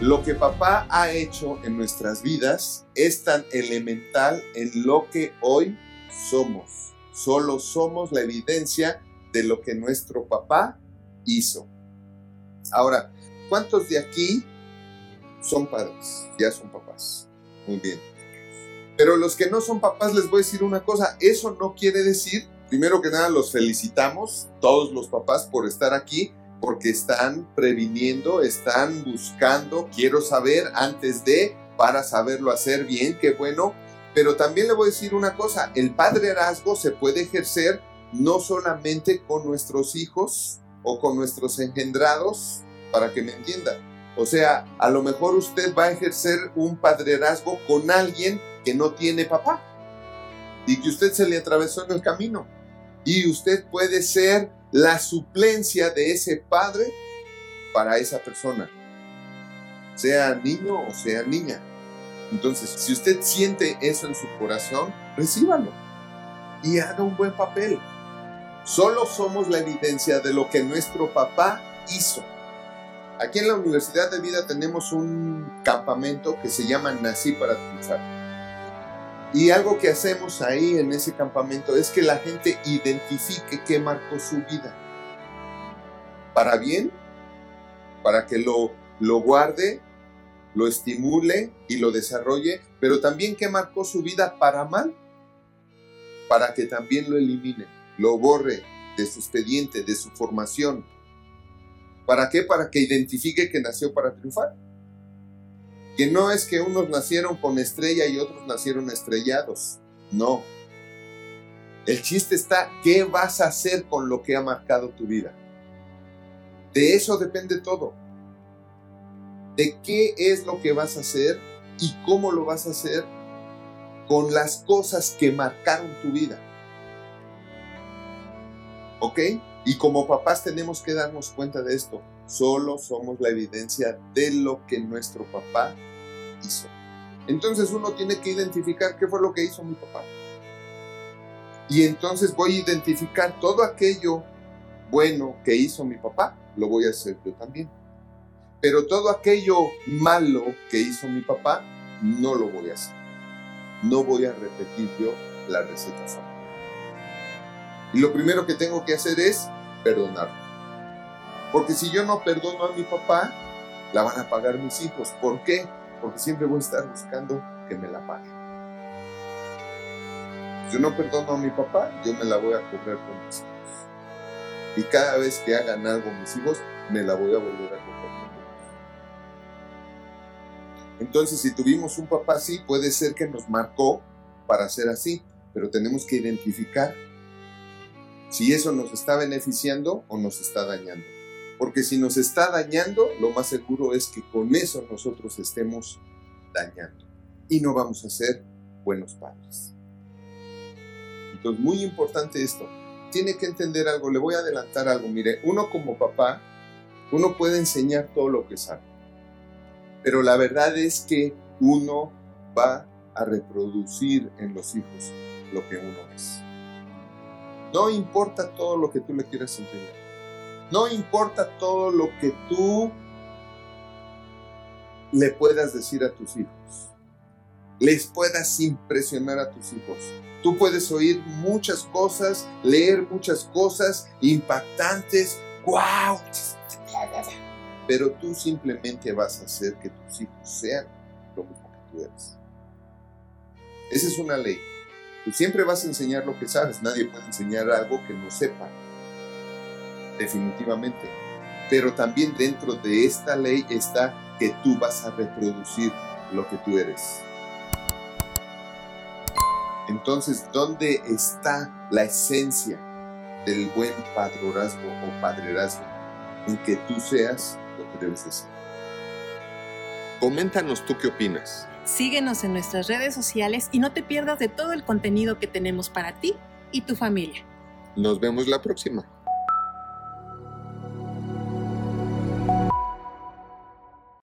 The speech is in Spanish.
Lo que papá ha hecho en nuestras vidas es tan elemental en lo que hoy somos. Solo somos la evidencia de lo que nuestro papá hizo. Ahora, ¿cuántos de aquí son padres? Ya son papás. Muy bien. Pero los que no son papás les voy a decir una cosa, eso no quiere decir, primero que nada los felicitamos, todos los papás, por estar aquí, porque están previniendo, están buscando, quiero saber antes de, para saberlo hacer bien, qué bueno. Pero también le voy a decir una cosa, el padrerazgo se puede ejercer no solamente con nuestros hijos o con nuestros engendrados, para que me entienda. O sea, a lo mejor usted va a ejercer un padrerazgo con alguien que no tiene papá y que usted se le atravesó en el camino. Y usted puede ser la suplencia de ese padre para esa persona, sea niño o sea niña. Entonces, si usted siente eso en su corazón, recíbalo y haga un buen papel. Solo somos la evidencia de lo que nuestro papá hizo. Aquí en la Universidad de Vida tenemos un campamento que se llama Nací para triunfar. Y algo que hacemos ahí en ese campamento es que la gente identifique qué marcó su vida. Para bien, para que lo, lo guarde, lo estimule y lo desarrolle, pero también qué marcó su vida para mal, para que también lo elimine, lo borre de su expediente, de su formación. ¿Para qué? Para que identifique que nació para triunfar que no es que unos nacieron con estrella y otros nacieron estrellados. No. El chiste está, ¿qué vas a hacer con lo que ha marcado tu vida? De eso depende todo. De qué es lo que vas a hacer y cómo lo vas a hacer con las cosas que marcaron tu vida. ¿Ok? Y como papás tenemos que darnos cuenta de esto. Solo somos la evidencia de lo que nuestro papá hizo. Entonces uno tiene que identificar qué fue lo que hizo mi papá. Y entonces voy a identificar todo aquello bueno que hizo mi papá, lo voy a hacer yo también. Pero todo aquello malo que hizo mi papá, no lo voy a hacer. No voy a repetir yo la receta Y lo primero que tengo que hacer es perdonarlo. Porque si yo no perdono a mi papá, la van a pagar mis hijos. ¿Por qué? porque siempre voy a estar buscando que me la pague. Yo no perdono a mi papá, yo me la voy a cobrar con mis hijos. Y cada vez que hagan algo mis hijos, me la voy a volver a cobrar con ellos. Entonces, si tuvimos un papá así, puede ser que nos marcó para ser así, pero tenemos que identificar si eso nos está beneficiando o nos está dañando. Porque si nos está dañando, lo más seguro es que con eso nosotros estemos dañando. Y no vamos a ser buenos padres. Entonces, muy importante esto. Tiene que entender algo, le voy a adelantar algo. Mire, uno como papá, uno puede enseñar todo lo que sabe. Pero la verdad es que uno va a reproducir en los hijos lo que uno es. No importa todo lo que tú le quieras enseñar. No importa todo lo que tú le puedas decir a tus hijos, les puedas impresionar a tus hijos. Tú puedes oír muchas cosas, leer muchas cosas impactantes, wow, pero tú simplemente vas a hacer que tus hijos sean lo mismo que tú eres. Esa es una ley. Tú siempre vas a enseñar lo que sabes, nadie puede enseñar algo que no sepa definitivamente. Pero también dentro de esta ley está que tú vas a reproducir lo que tú eres. Entonces, ¿dónde está la esencia del buen padrorazgo o padrerazgo? En que tú seas lo que debes ser. Coméntanos tú qué opinas. Síguenos en nuestras redes sociales y no te pierdas de todo el contenido que tenemos para ti y tu familia. Nos vemos la próxima.